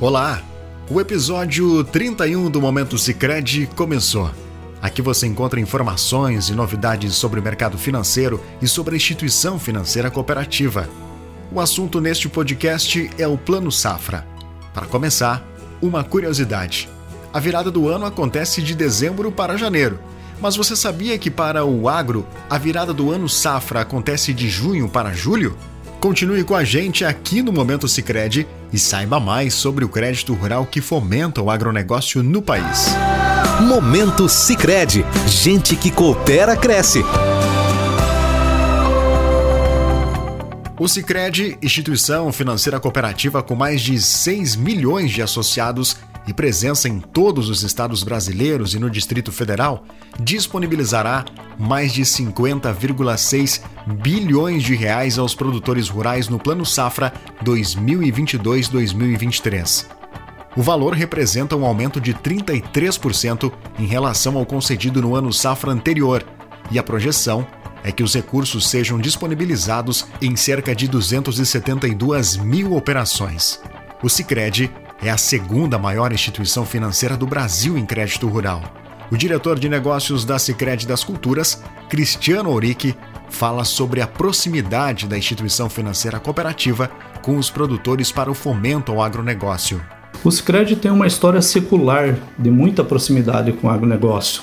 Olá! O episódio 31 do Momento Sicredi começou. Aqui você encontra informações e novidades sobre o mercado financeiro e sobre a instituição financeira cooperativa. O assunto neste podcast é o Plano Safra. Para começar, uma curiosidade. A virada do ano acontece de dezembro para janeiro. Mas você sabia que para o agro, a virada do ano safra acontece de junho para julho? Continue com a gente aqui no Momento Sicredi e saiba mais sobre o crédito rural que fomenta o agronegócio no país. Momento Sicredi, gente que coopera cresce. O Sicredi, instituição financeira cooperativa com mais de 6 milhões de associados e presença em todos os estados brasileiros e no Distrito Federal, disponibilizará mais de 50,6 bilhões de reais aos produtores rurais no Plano Safra 2022-2023. O valor representa um aumento de 33% em relação ao concedido no ano safra anterior, e a projeção é que os recursos sejam disponibilizados em cerca de 272 mil operações. O Sicredi é a segunda maior instituição financeira do Brasil em crédito rural. O diretor de negócios da Sicredi das Culturas, Cristiano Auric, fala sobre a proximidade da instituição financeira cooperativa com os produtores para o fomento ao agronegócio. O Sicredi tem uma história secular de muita proximidade com o agronegócio.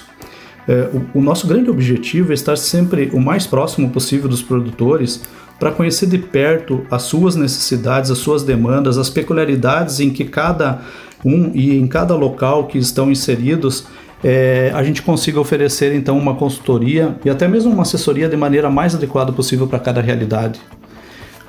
É, o, o nosso grande objetivo é estar sempre o mais próximo possível dos produtores para conhecer de perto as suas necessidades, as suas demandas, as peculiaridades em que cada um e em cada local que estão inseridos é, a gente consiga oferecer então uma consultoria e até mesmo uma assessoria de maneira mais adequada possível para cada realidade.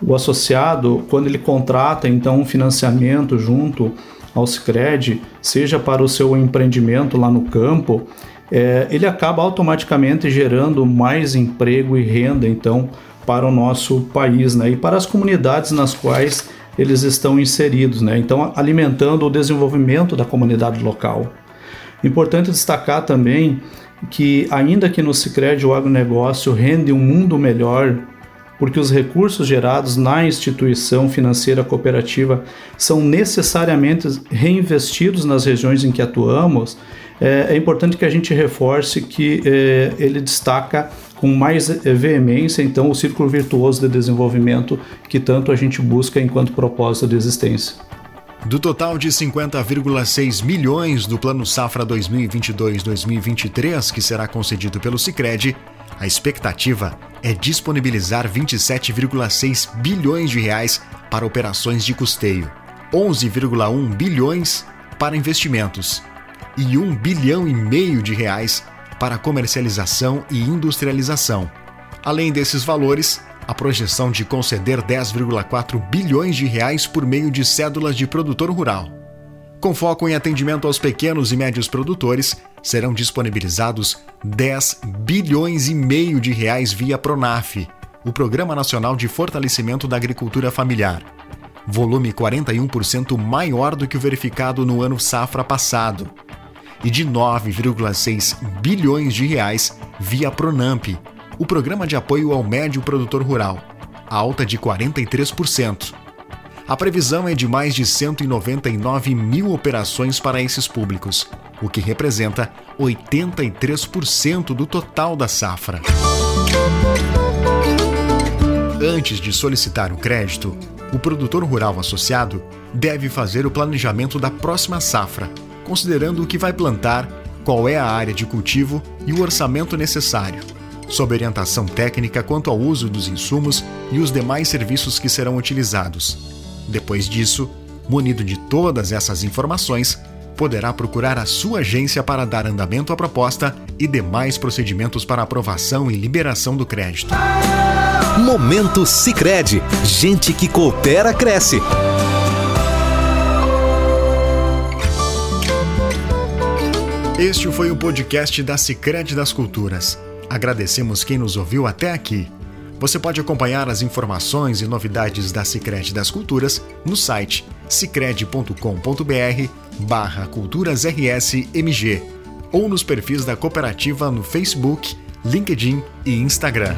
O associado, quando ele contrata então um financiamento junto ao Sicredi, seja para o seu empreendimento lá no campo, é, ele acaba automaticamente gerando mais emprego e renda então para o nosso país né, e para as comunidades nas quais eles estão inseridos, né, então alimentando o desenvolvimento da comunidade local. Importante destacar também que, ainda que no Cicred o agronegócio rende um mundo melhor, porque os recursos gerados na instituição financeira cooperativa são necessariamente reinvestidos nas regiões em que atuamos, é, é importante que a gente reforce que é, ele destaca com mais veemência então o círculo virtuoso de desenvolvimento que tanto a gente busca enquanto propósito de existência. Do total de 50,6 milhões do Plano Safra 2022-2023 que será concedido pelo Sicredi, a expectativa é disponibilizar 27,6 bilhões de reais para operações de custeio, 11,1 bilhões para investimentos e 1 bilhão e meio de reais para comercialização e industrialização. Além desses valores, a projeção de conceder 10,4 bilhões de reais por meio de cédulas de produtor rural. Com foco em atendimento aos pequenos e médios produtores, serão disponibilizados 10 bilhões e meio de reais via Pronaf, o Programa Nacional de Fortalecimento da Agricultura Familiar. Volume 41% maior do que o verificado no ano safra passado. E de 9,6 bilhões de reais via Pronamp, o Programa de Apoio ao Médio Produtor Rural, alta de 43%. A previsão é de mais de 199 mil operações para esses públicos, o que representa 83% do total da safra. Antes de solicitar o crédito, o produtor rural associado deve fazer o planejamento da próxima safra, considerando o que vai plantar, qual é a área de cultivo e o orçamento necessário sob orientação técnica quanto ao uso dos insumos e os demais serviços que serão utilizados. Depois disso, munido de todas essas informações, poderá procurar a sua agência para dar andamento à proposta e demais procedimentos para aprovação e liberação do crédito. Momento Sicredi, gente que coopera cresce. Este foi o podcast da Sicredi das Culturas. Agradecemos quem nos ouviu até aqui. Você pode acompanhar as informações e novidades da Sicredi das Culturas no site sicredi.com.br barra culturasrsmg ou nos perfis da cooperativa no Facebook, LinkedIn e Instagram.